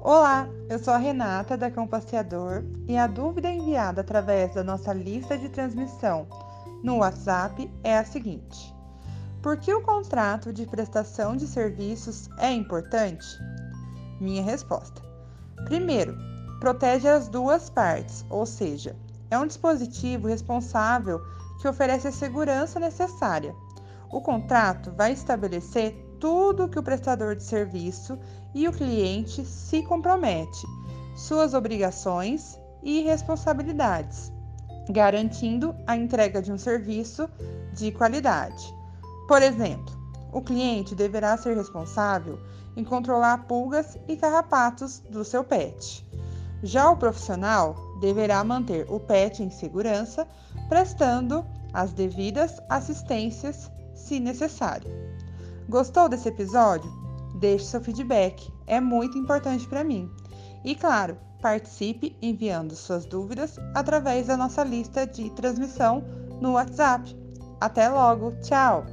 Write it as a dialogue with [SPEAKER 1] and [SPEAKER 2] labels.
[SPEAKER 1] Olá, eu sou a Renata da Cão Passeador e a dúvida enviada através da nossa lista de transmissão no WhatsApp é a seguinte: Por que o contrato de prestação de serviços é importante? Minha resposta: Primeiro, protege as duas partes, ou seja, é um dispositivo responsável que oferece a segurança necessária. O contrato vai estabelecer tudo que o prestador de serviço e o cliente se compromete, suas obrigações e responsabilidades, garantindo a entrega de um serviço de qualidade. Por exemplo, o cliente deverá ser responsável em controlar pulgas e carrapatos do seu pet. Já o profissional deverá manter o pet em segurança, prestando as devidas assistências se necessário. Gostou desse episódio? Deixe seu feedback, é muito importante para mim. E claro, participe enviando suas dúvidas através da nossa lista de transmissão no WhatsApp. Até logo, tchau!